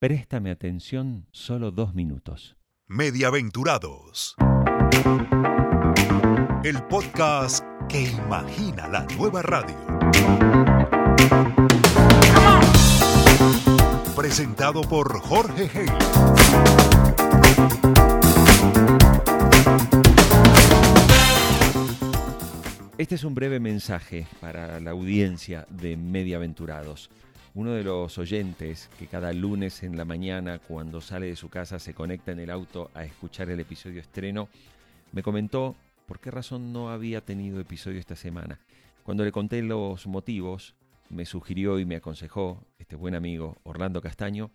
Préstame atención solo dos minutos. Mediaventurados. El podcast que imagina la nueva radio. Presentado por Jorge Hey. Este es un breve mensaje para la audiencia de Mediaventurados. Uno de los oyentes que cada lunes en la mañana cuando sale de su casa se conecta en el auto a escuchar el episodio estreno, me comentó por qué razón no había tenido episodio esta semana. Cuando le conté los motivos, me sugirió y me aconsejó, este buen amigo Orlando Castaño,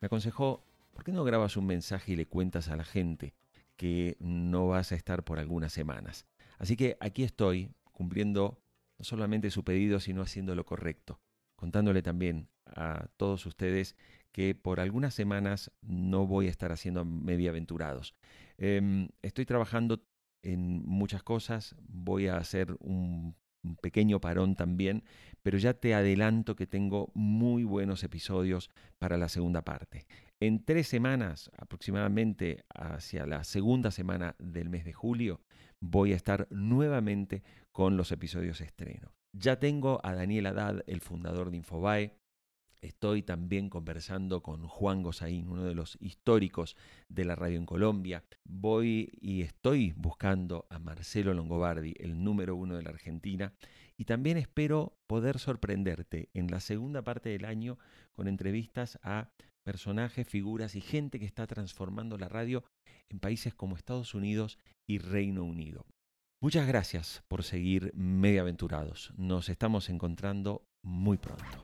me aconsejó, ¿por qué no grabas un mensaje y le cuentas a la gente que no vas a estar por algunas semanas? Así que aquí estoy cumpliendo no solamente su pedido, sino haciendo lo correcto contándole también a todos ustedes que por algunas semanas no voy a estar haciendo mediaventurados. Em, estoy trabajando en muchas cosas, voy a hacer un, un pequeño parón también, pero ya te adelanto que tengo muy buenos episodios para la segunda parte. En tres semanas, aproximadamente hacia la segunda semana del mes de julio, voy a estar nuevamente con los episodios estreno. Ya tengo a Daniel Haddad, el fundador de Infobae. Estoy también conversando con Juan Gozaín, uno de los históricos de la radio en Colombia. Voy y estoy buscando a Marcelo Longobardi, el número uno de la Argentina. Y también espero poder sorprenderte en la segunda parte del año con entrevistas a personajes, figuras y gente que está transformando la radio en países como Estados Unidos y Reino Unido. Muchas gracias por seguir Mediaventurados. Nos estamos encontrando muy pronto.